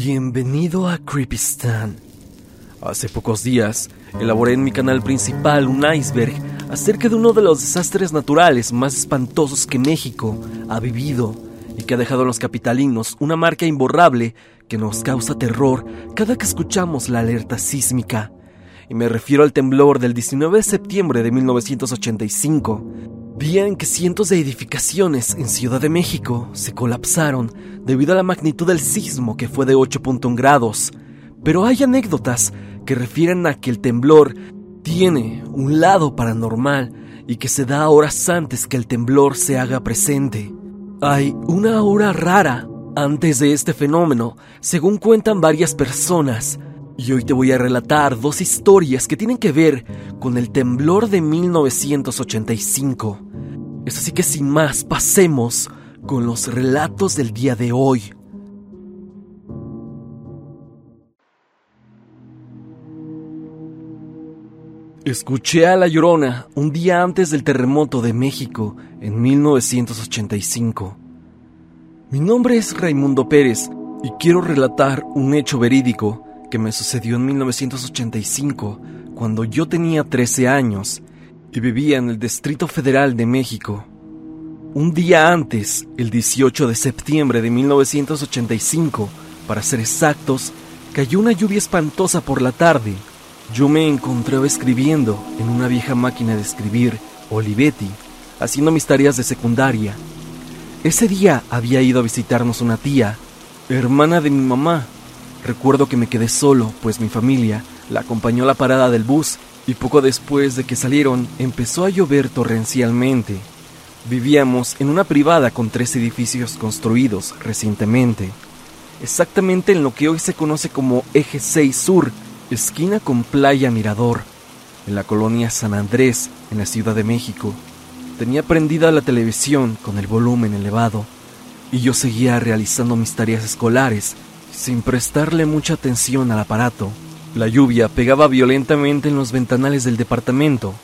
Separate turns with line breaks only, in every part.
Bienvenido a Creepistan. Hace pocos días elaboré en mi canal principal un iceberg acerca de uno de los desastres naturales más espantosos que México ha vivido y que ha dejado a los capitalinos una marca imborrable que nos causa terror cada que escuchamos la alerta sísmica. Y me refiero al temblor del 19 de septiembre de 1985, día que cientos de edificaciones en Ciudad de México se colapsaron debido a la magnitud del sismo que fue de 8.1 grados. Pero hay anécdotas que refieren a que el temblor tiene un lado paranormal y que se da horas antes que el temblor se haga presente. Hay una hora rara antes de este fenómeno, según cuentan varias personas, y hoy te voy a relatar dos historias que tienen que ver con el temblor de 1985. Así que sin más, pasemos con los relatos del día de hoy. Escuché a La Llorona un día antes del terremoto de México en 1985. Mi nombre es Raimundo Pérez y quiero relatar un hecho verídico que me sucedió en 1985 cuando yo tenía 13 años y vivía en el Distrito Federal de México. Un día antes, el 18 de septiembre de 1985, para ser exactos, cayó una lluvia espantosa por la tarde. Yo me encontraba escribiendo en una vieja máquina de escribir, Olivetti, haciendo mis tareas de secundaria ese día había ido a visitarnos una tía, hermana de mi mamá. Recuerdo que me quedé solo, pues mi familia la acompañó a la parada del bus y poco después de que salieron empezó a llover torrencialmente. Vivíamos en una privada con tres edificios construidos recientemente, exactamente en lo que hoy se conoce como Eje 6 Sur, esquina con Playa Mirador, en la colonia San Andrés, en la Ciudad de México. Tenía prendida la televisión con el volumen elevado y yo seguía realizando mis tareas escolares sin prestarle mucha atención al aparato. La lluvia pegaba violentamente en los ventanales del departamento,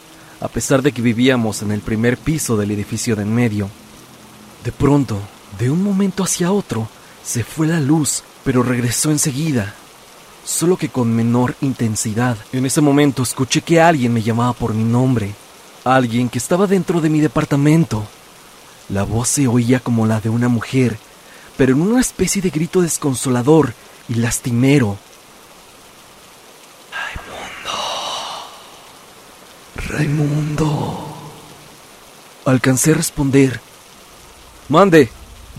a pesar de que vivíamos en el primer piso del edificio de en medio. De pronto, de un momento hacia otro, se fue la luz, pero regresó enseguida, solo que con menor intensidad. En ese momento escuché que alguien me llamaba por mi nombre. Alguien que estaba dentro de mi departamento. La voz se oía como la de una mujer, pero en una especie de grito desconsolador y lastimero. Raimundo. Alcancé a responder. Mande,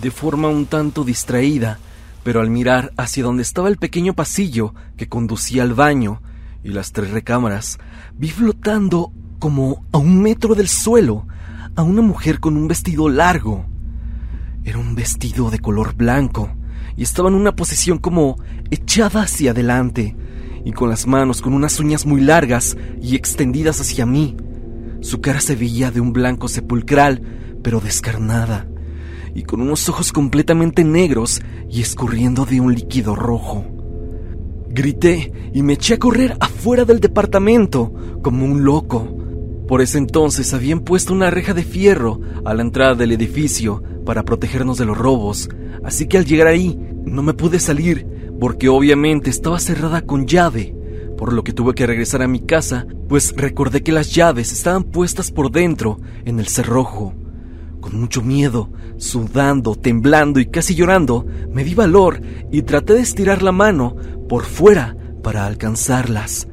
de forma un tanto distraída, pero al mirar hacia donde estaba el pequeño pasillo que conducía al baño y las tres recámaras, vi flotando como a un metro del suelo, a una mujer con un vestido largo. Era un vestido de color blanco y estaba en una posición como echada hacia adelante y con las manos con unas uñas muy largas y extendidas hacia mí. Su cara se veía de un blanco sepulcral, pero descarnada, y con unos ojos completamente negros y escurriendo de un líquido rojo. Grité y me eché a correr afuera del departamento como un loco. Por ese entonces habían puesto una reja de fierro a la entrada del edificio para protegernos de los robos, así que al llegar ahí no me pude salir porque obviamente estaba cerrada con llave, por lo que tuve que regresar a mi casa, pues recordé que las llaves estaban puestas por dentro en el cerrojo. Con mucho miedo, sudando, temblando y casi llorando, me di valor y traté de estirar la mano por fuera para alcanzarlas.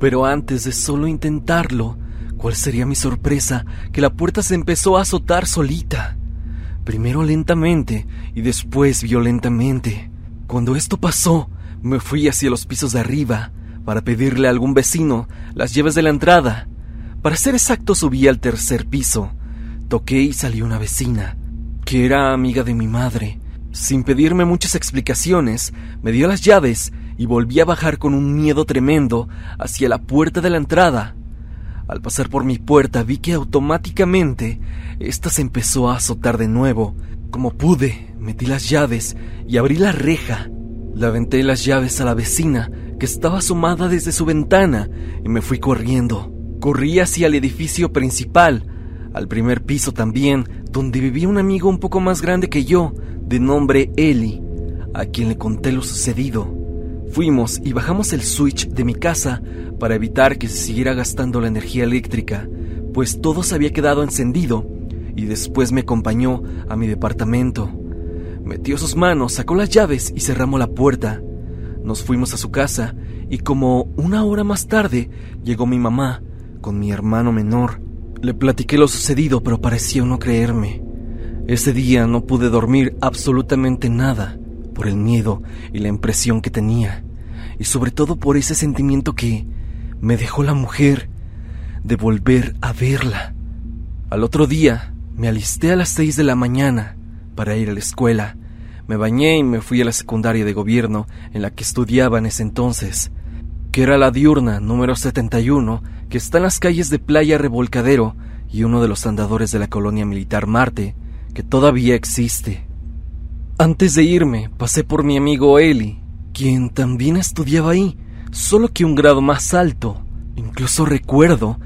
Pero antes de solo intentarlo, ¿Cuál sería mi sorpresa que la puerta se empezó a azotar solita? Primero lentamente y después violentamente. Cuando esto pasó, me fui hacia los pisos de arriba para pedirle a algún vecino las llaves de la entrada. Para ser exacto, subí al tercer piso. Toqué y salió una vecina, que era amiga de mi madre. Sin pedirme muchas explicaciones, me dio las llaves y volví a bajar con un miedo tremendo hacia la puerta de la entrada. Al pasar por mi puerta vi que automáticamente ésta se empezó a azotar de nuevo. Como pude, metí las llaves y abrí la reja. Le aventé las llaves a la vecina, que estaba asomada desde su ventana, y me fui corriendo. Corrí hacia el edificio principal, al primer piso también, donde vivía un amigo un poco más grande que yo, de nombre Eli, a quien le conté lo sucedido. Fuimos y bajamos el switch de mi casa para evitar que se siguiera gastando la energía eléctrica, pues todo se había quedado encendido, y después me acompañó a mi departamento. Metió sus manos, sacó las llaves y cerramos la puerta. Nos fuimos a su casa y como una hora más tarde llegó mi mamá con mi hermano menor. Le platiqué lo sucedido, pero pareció no creerme. Ese día no pude dormir absolutamente nada por el miedo y la impresión que tenía, y sobre todo por ese sentimiento que me dejó la mujer de volver a verla. Al otro día me alisté a las seis de la mañana para ir a la escuela. Me bañé y me fui a la secundaria de gobierno en la que estudiaba en ese entonces, que era la diurna número 71, que está en las calles de Playa Revolcadero y uno de los andadores de la colonia militar Marte, que todavía existe. Antes de irme, pasé por mi amigo Eli, quien también estudiaba ahí, solo que un grado más alto. Incluso recuerdo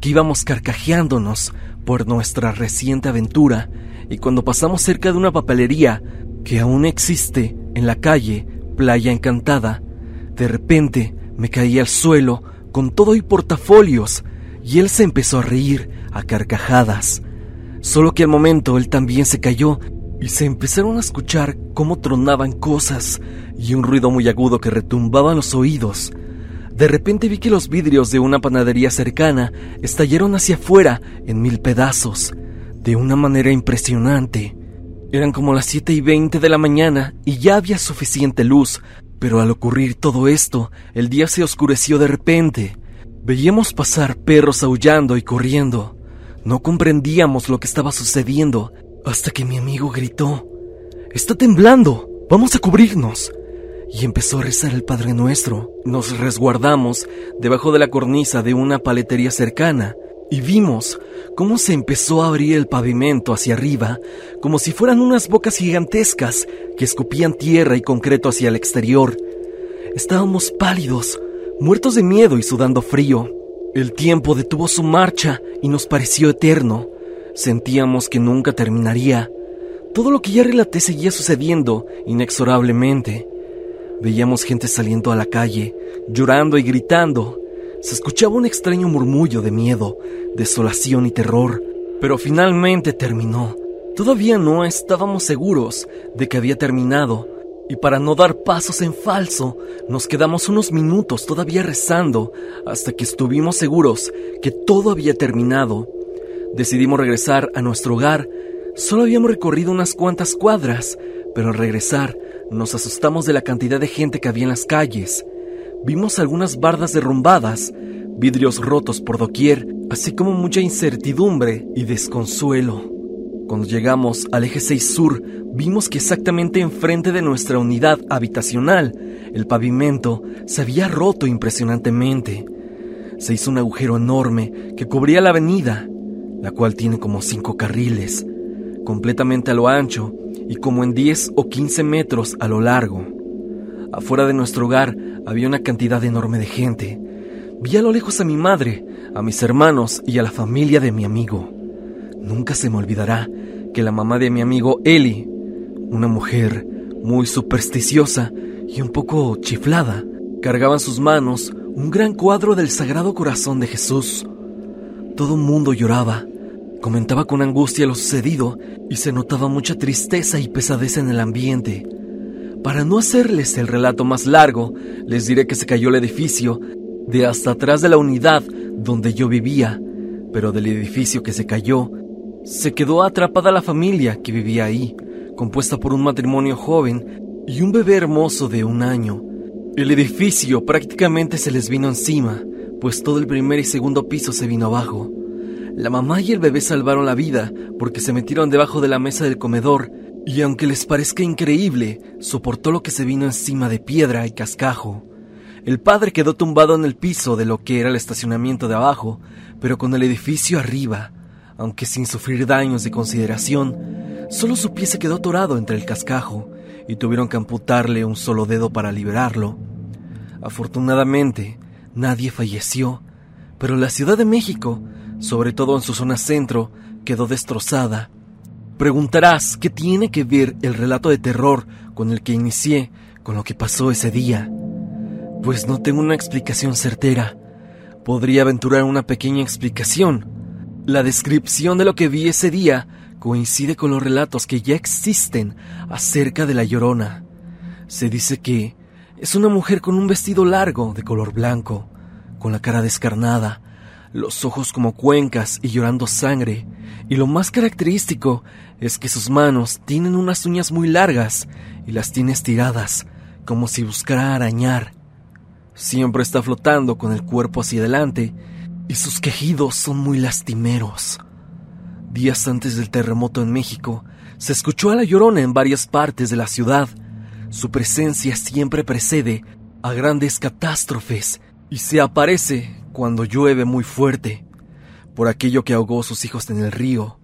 que íbamos carcajeándonos por nuestra reciente aventura y cuando pasamos cerca de una papelería que aún existe en la calle Playa Encantada, de repente me caí al suelo con todo y portafolios y él se empezó a reír a carcajadas. Solo que al momento él también se cayó y se empezaron a escuchar cómo tronaban cosas y un ruido muy agudo que retumbaba en los oídos. De repente vi que los vidrios de una panadería cercana estallaron hacia afuera en mil pedazos, de una manera impresionante. Eran como las siete y veinte de la mañana y ya había suficiente luz, pero al ocurrir todo esto, el día se oscureció de repente. Veíamos pasar perros aullando y corriendo. No comprendíamos lo que estaba sucediendo hasta que mi amigo gritó, Está temblando, vamos a cubrirnos. Y empezó a rezar el Padre Nuestro. Nos resguardamos debajo de la cornisa de una paletería cercana y vimos cómo se empezó a abrir el pavimento hacia arriba, como si fueran unas bocas gigantescas que escupían tierra y concreto hacia el exterior. Estábamos pálidos, muertos de miedo y sudando frío. El tiempo detuvo su marcha y nos pareció eterno. Sentíamos que nunca terminaría. Todo lo que ya relaté seguía sucediendo inexorablemente. Veíamos gente saliendo a la calle, llorando y gritando. Se escuchaba un extraño murmullo de miedo, desolación y terror, pero finalmente terminó. Todavía no estábamos seguros de que había terminado, y para no dar pasos en falso, nos quedamos unos minutos todavía rezando hasta que estuvimos seguros que todo había terminado. Decidimos regresar a nuestro hogar. Solo habíamos recorrido unas cuantas cuadras, pero al regresar nos asustamos de la cantidad de gente que había en las calles. Vimos algunas bardas derrumbadas, vidrios rotos por doquier, así como mucha incertidumbre y desconsuelo. Cuando llegamos al eje 6 sur, vimos que exactamente enfrente de nuestra unidad habitacional, el pavimento se había roto impresionantemente. Se hizo un agujero enorme que cubría la avenida, la cual tiene como cinco carriles, completamente a lo ancho y como en 10 o 15 metros a lo largo. Afuera de nuestro hogar había una cantidad enorme de gente. Vi a lo lejos a mi madre, a mis hermanos y a la familia de mi amigo. Nunca se me olvidará que la mamá de mi amigo Eli, una mujer muy supersticiosa y un poco chiflada, cargaba en sus manos un gran cuadro del Sagrado Corazón de Jesús. Todo el mundo lloraba, comentaba con angustia lo sucedido y se notaba mucha tristeza y pesadez en el ambiente. Para no hacerles el relato más largo, les diré que se cayó el edificio de hasta atrás de la unidad donde yo vivía, pero del edificio que se cayó se quedó atrapada la familia que vivía ahí, compuesta por un matrimonio joven y un bebé hermoso de un año. El edificio prácticamente se les vino encima, pues todo el primer y segundo piso se vino abajo. La mamá y el bebé salvaron la vida porque se metieron debajo de la mesa del comedor Y aunque les parezca increíble, soportó lo que se vino encima de piedra y cascajo. El padre quedó tumbado en el piso de lo que era el estacionamiento de abajo, pero con el edificio arriba, aunque sin sufrir daños de consideración, solo su pie se quedó atorado entre el cascajo y tuvieron que amputarle un solo dedo para liberarlo. Afortunadamente, nadie falleció, pero la Ciudad de México, sobre todo en su zona centro, quedó destrozada. Preguntarás qué tiene que ver el relato de terror con el que inicié con lo que pasó ese día. Pues no tengo una explicación certera. Podría aventurar una pequeña explicación. La descripción de lo que vi ese día coincide con los relatos que ya existen acerca de la llorona. Se dice que es una mujer con un vestido largo de color blanco, con la cara descarnada, los ojos como cuencas y llorando sangre, y lo más característico es que sus manos tienen unas uñas muy largas y las tiene estiradas, como si buscara arañar. Siempre está flotando con el cuerpo hacia adelante y sus quejidos son muy lastimeros. Días antes del terremoto en México, se escuchó a la llorona en varias partes de la ciudad. Su presencia siempre precede a grandes catástrofes y se aparece cuando llueve muy fuerte, por aquello que ahogó sus hijos en el río.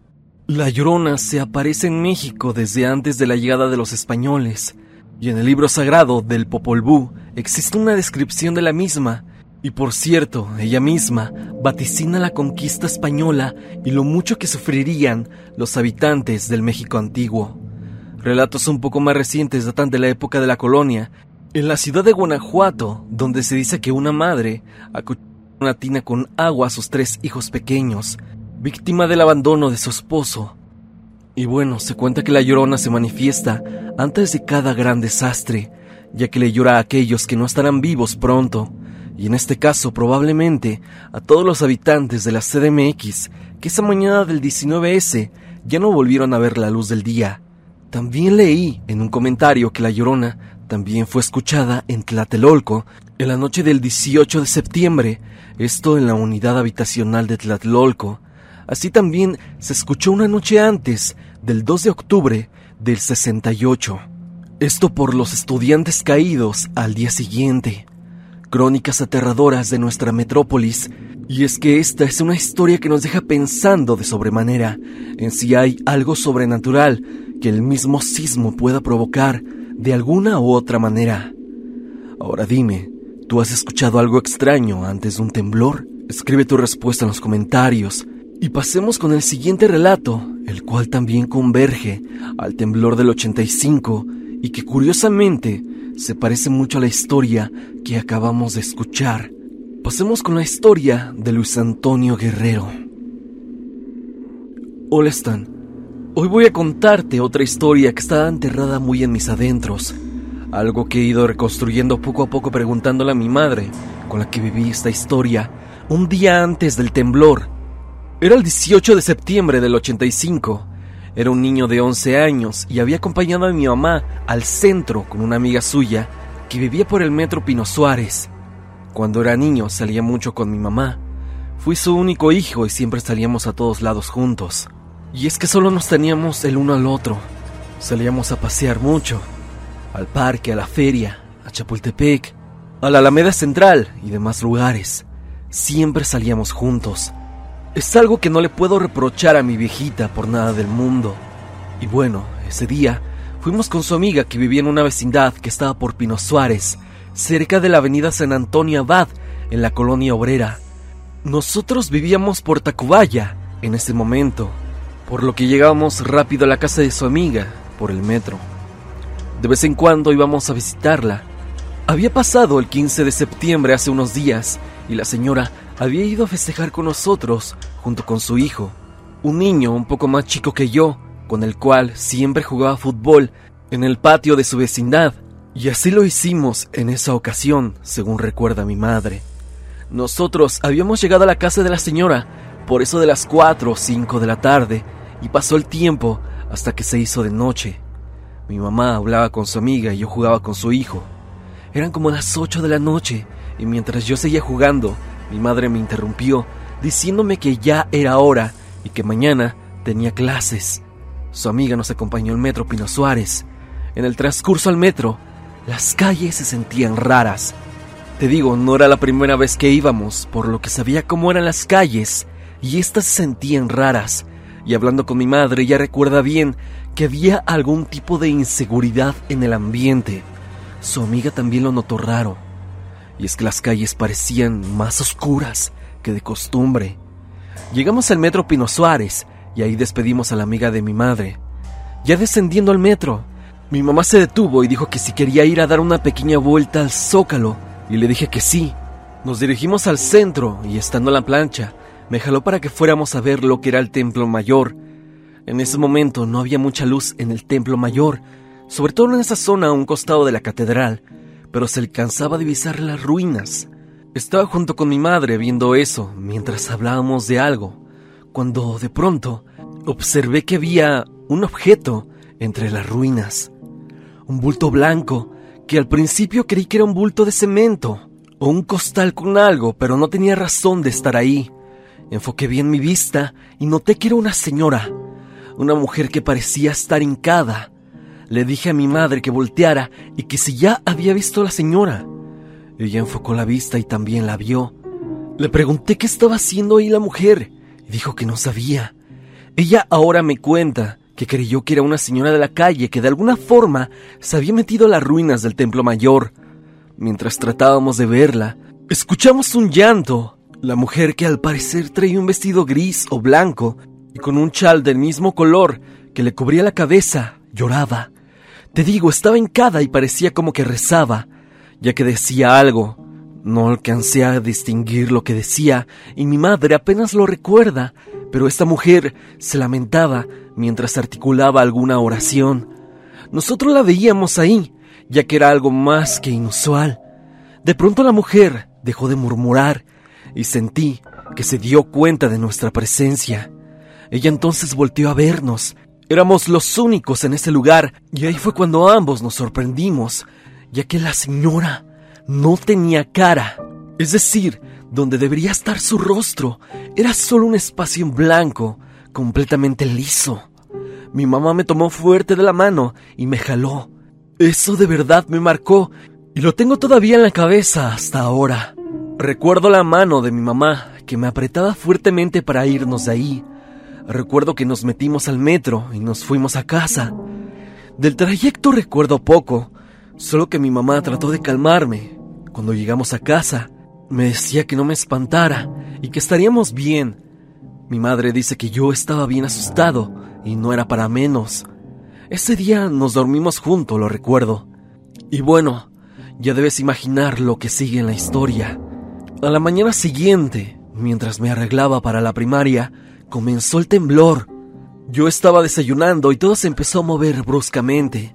La llorona se aparece en México desde antes de la llegada de los españoles, y en el libro sagrado del Popol Vuh existe una descripción de la misma, y por cierto, ella misma vaticina la conquista española y lo mucho que sufrirían los habitantes del México antiguo. Relatos un poco más recientes datan de la época de la colonia en la ciudad de Guanajuato, donde se dice que una madre una tina con agua a sus tres hijos pequeños, víctima del abandono de su esposo. Y bueno, se cuenta que la llorona se manifiesta antes de cada gran desastre, ya que le llora a aquellos que no estarán vivos pronto, y en este caso probablemente a todos los habitantes de la CDMX que esa mañana del 19S ya no volvieron a ver la luz del día. También leí en un comentario que la llorona también fue escuchada en Tlatelolco en la noche del 18 de septiembre, esto en la unidad habitacional de Tlatelolco. Así también se escuchó una noche antes, del 2 de octubre del 68. Esto por los estudiantes caídos al día siguiente. Crónicas aterradoras de nuestra metrópolis. Y es que esta es una historia que nos deja pensando de sobremanera en si hay algo sobrenatural que el mismo sismo pueda provocar de alguna u otra manera. Ahora dime, ¿tú has escuchado algo extraño antes de un temblor? Escribe tu respuesta en los comentarios y pasemos con el siguiente relato, el cual también converge al temblor del 85 y que curiosamente se parece mucho a la historia que acabamos de escuchar. Pasemos con la historia de Luis Antonio Guerrero. Hola Stan, hoy voy a contarte otra historia que está enterrada muy en mis adentros, algo que he ido reconstruyendo poco a poco preguntándole a mi madre, con la que viví esta historia, un día antes del temblor. Era el 18 de septiembre del 85. Era un niño de 11 años y había acompañado a mi mamá al centro con una amiga suya que vivía por el metro Pino Suárez. Cuando era niño salía mucho con mi mamá. Fui su único hijo y siempre salíamos a todos lados juntos. Y es que solo nos teníamos el uno al otro. Salíamos a pasear mucho. Al parque, a la feria, a Chapultepec, a la Alameda Central y demás lugares. Siempre salíamos juntos. Es algo que no le puedo reprochar a mi viejita por nada del mundo. Y bueno, ese día fuimos con su amiga que vivía en una vecindad que estaba por Pino Suárez, cerca de la avenida San Antonio Abad, en la colonia obrera. Nosotros vivíamos por Tacubaya en ese momento, por lo que llegábamos rápido a la casa de su amiga por el metro. De vez en cuando íbamos a visitarla. Había pasado el 15 de septiembre hace unos días y la señora había ido a festejar con nosotros junto con su hijo, un niño un poco más chico que yo, con el cual siempre jugaba fútbol en el patio de su vecindad, y así lo hicimos en esa ocasión, según recuerda mi madre. Nosotros habíamos llegado a la casa de la señora por eso de las 4 o 5 de la tarde, y pasó el tiempo hasta que se hizo de noche. Mi mamá hablaba con su amiga y yo jugaba con su hijo. Eran como las 8 de la noche, y mientras yo seguía jugando, mi madre me interrumpió diciéndome que ya era hora y que mañana tenía clases. Su amiga nos acompañó al metro Pino Suárez. En el transcurso al metro, las calles se sentían raras. Te digo, no era la primera vez que íbamos, por lo que sabía cómo eran las calles, y éstas se sentían raras. Y hablando con mi madre, ella recuerda bien que había algún tipo de inseguridad en el ambiente. Su amiga también lo notó raro. Y es que las calles parecían más oscuras que de costumbre. Llegamos al metro Pino Suárez y ahí despedimos a la amiga de mi madre. Ya descendiendo al metro, mi mamá se detuvo y dijo que si quería ir a dar una pequeña vuelta al zócalo, y le dije que sí. Nos dirigimos al centro y estando en la plancha, me jaló para que fuéramos a ver lo que era el templo mayor. En ese momento no había mucha luz en el templo mayor, sobre todo en esa zona a un costado de la catedral, pero se alcanzaba a divisar las ruinas. Estaba junto con mi madre viendo eso mientras hablábamos de algo, cuando de pronto observé que había un objeto entre las ruinas, un bulto blanco que al principio creí que era un bulto de cemento o un costal con algo, pero no tenía razón de estar ahí. Enfoqué bien mi vista y noté que era una señora, una mujer que parecía estar hincada. Le dije a mi madre que volteara y que si ya había visto a la señora. Ella enfocó la vista y también la vio. Le pregunté qué estaba haciendo ahí la mujer y dijo que no sabía. Ella ahora me cuenta que creyó que era una señora de la calle que de alguna forma se había metido a las ruinas del templo mayor. Mientras tratábamos de verla, escuchamos un llanto. La mujer que al parecer traía un vestido gris o blanco y con un chal del mismo color que le cubría la cabeza, lloraba. Te digo, estaba hincada y parecía como que rezaba, ya que decía algo. No alcancé a distinguir lo que decía y mi madre apenas lo recuerda, pero esta mujer se lamentaba mientras articulaba alguna oración. Nosotros la veíamos ahí, ya que era algo más que inusual. De pronto la mujer dejó de murmurar y sentí que se dio cuenta de nuestra presencia. Ella entonces volteó a vernos. Éramos los únicos en ese lugar y ahí fue cuando ambos nos sorprendimos, ya que la señora no tenía cara. Es decir, donde debería estar su rostro, era solo un espacio en blanco, completamente liso. Mi mamá me tomó fuerte de la mano y me jaló. Eso de verdad me marcó y lo tengo todavía en la cabeza hasta ahora. Recuerdo la mano de mi mamá que me apretaba fuertemente para irnos de ahí. Recuerdo que nos metimos al metro y nos fuimos a casa. Del trayecto recuerdo poco, solo que mi mamá trató de calmarme. Cuando llegamos a casa, me decía que no me espantara y que estaríamos bien. Mi madre dice que yo estaba bien asustado y no era para menos. Ese día nos dormimos juntos, lo recuerdo. Y bueno, ya debes imaginar lo que sigue en la historia. A la mañana siguiente, mientras me arreglaba para la primaria, comenzó el temblor. Yo estaba desayunando y todo se empezó a mover bruscamente.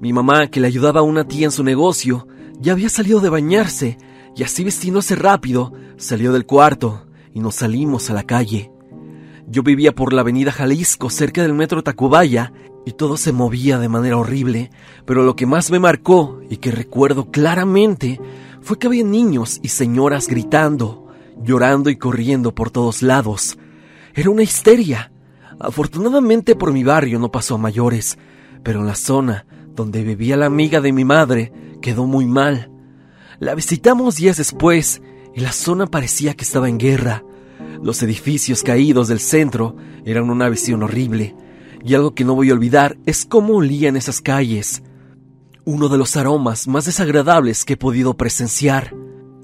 Mi mamá, que le ayudaba a una tía en su negocio, ya había salido de bañarse y así vestiéndose rápido, salió del cuarto y nos salimos a la calle. Yo vivía por la avenida Jalisco, cerca del metro Tacubaya, y todo se movía de manera horrible, pero lo que más me marcó y que recuerdo claramente fue que había niños y señoras gritando, llorando y corriendo por todos lados. Era una histeria. Afortunadamente por mi barrio no pasó a mayores, pero en la zona donde vivía la amiga de mi madre quedó muy mal. La visitamos días después y la zona parecía que estaba en guerra. Los edificios caídos del centro eran una visión horrible, y algo que no voy a olvidar es cómo olían esas calles. Uno de los aromas más desagradables que he podido presenciar.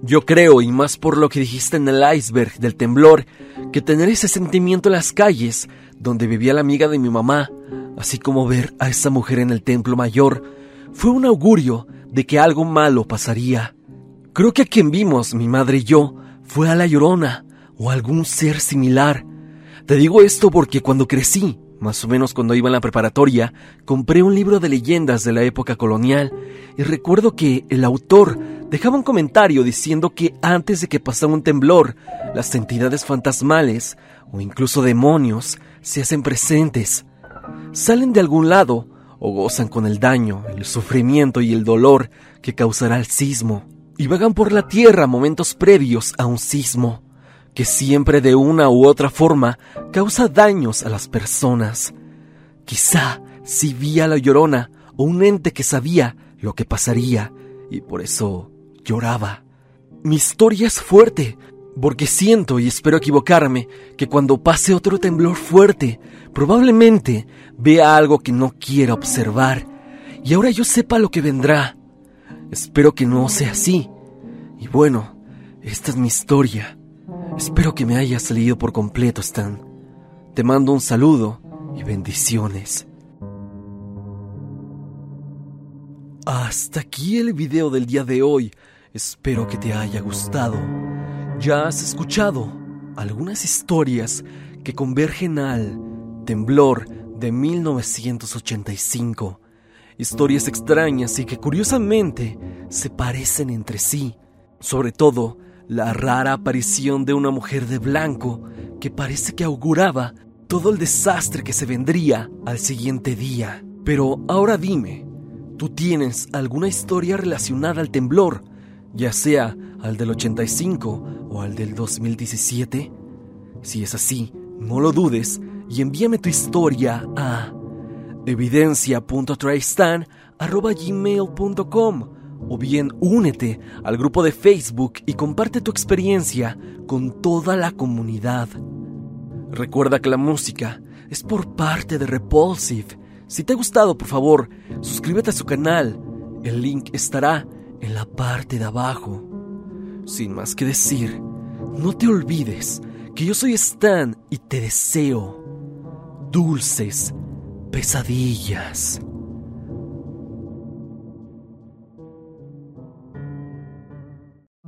Yo creo, y más por lo que dijiste en el iceberg del temblor, que tener ese sentimiento en las calles donde vivía la amiga de mi mamá, así como ver a esa mujer en el templo mayor, fue un augurio de que algo malo pasaría. Creo que a quien vimos, mi madre y yo, fue a la llorona o algún ser similar. Te digo esto porque cuando crecí, más o menos cuando iba en la preparatoria, compré un libro de leyendas de la época colonial y recuerdo que el autor dejaba un comentario diciendo que antes de que pasara un temblor, las entidades fantasmales o incluso demonios se hacen presentes. Salen de algún lado o gozan con el daño, el sufrimiento y el dolor que causará el sismo y vagan por la tierra momentos previos a un sismo, que siempre de una u otra forma causa daños a las personas. Quizá si vi a la llorona o un ente que sabía lo que pasaría y por eso lloraba. Mi historia es fuerte, porque siento y espero equivocarme que cuando pase otro temblor fuerte, probablemente vea algo que no quiera observar y ahora yo sepa lo que vendrá. Espero que no sea así. Y bueno, esta es mi historia. Espero que me haya salido por completo, Stan. Te mando un saludo y bendiciones. Hasta aquí el video del día de hoy. Espero que te haya gustado. Ya has escuchado algunas historias que convergen al temblor de 1985. Historias extrañas y que curiosamente se parecen entre sí. Sobre todo, la rara aparición de una mujer de blanco que parece que auguraba todo el desastre que se vendría al siguiente día. Pero ahora dime, ¿tú tienes alguna historia relacionada al temblor, ya sea al del 85 o al del 2017? Si es así, no lo dudes y envíame tu historia a evidencia.tristan.gmail.com o bien únete al grupo de Facebook y comparte tu experiencia con toda la comunidad. Recuerda que la música es por parte de Repulsive. Si te ha gustado, por favor, suscríbete a su canal. El link estará en la parte de abajo. Sin más que decir, no te olvides que yo soy Stan y te deseo dulces pesadillas.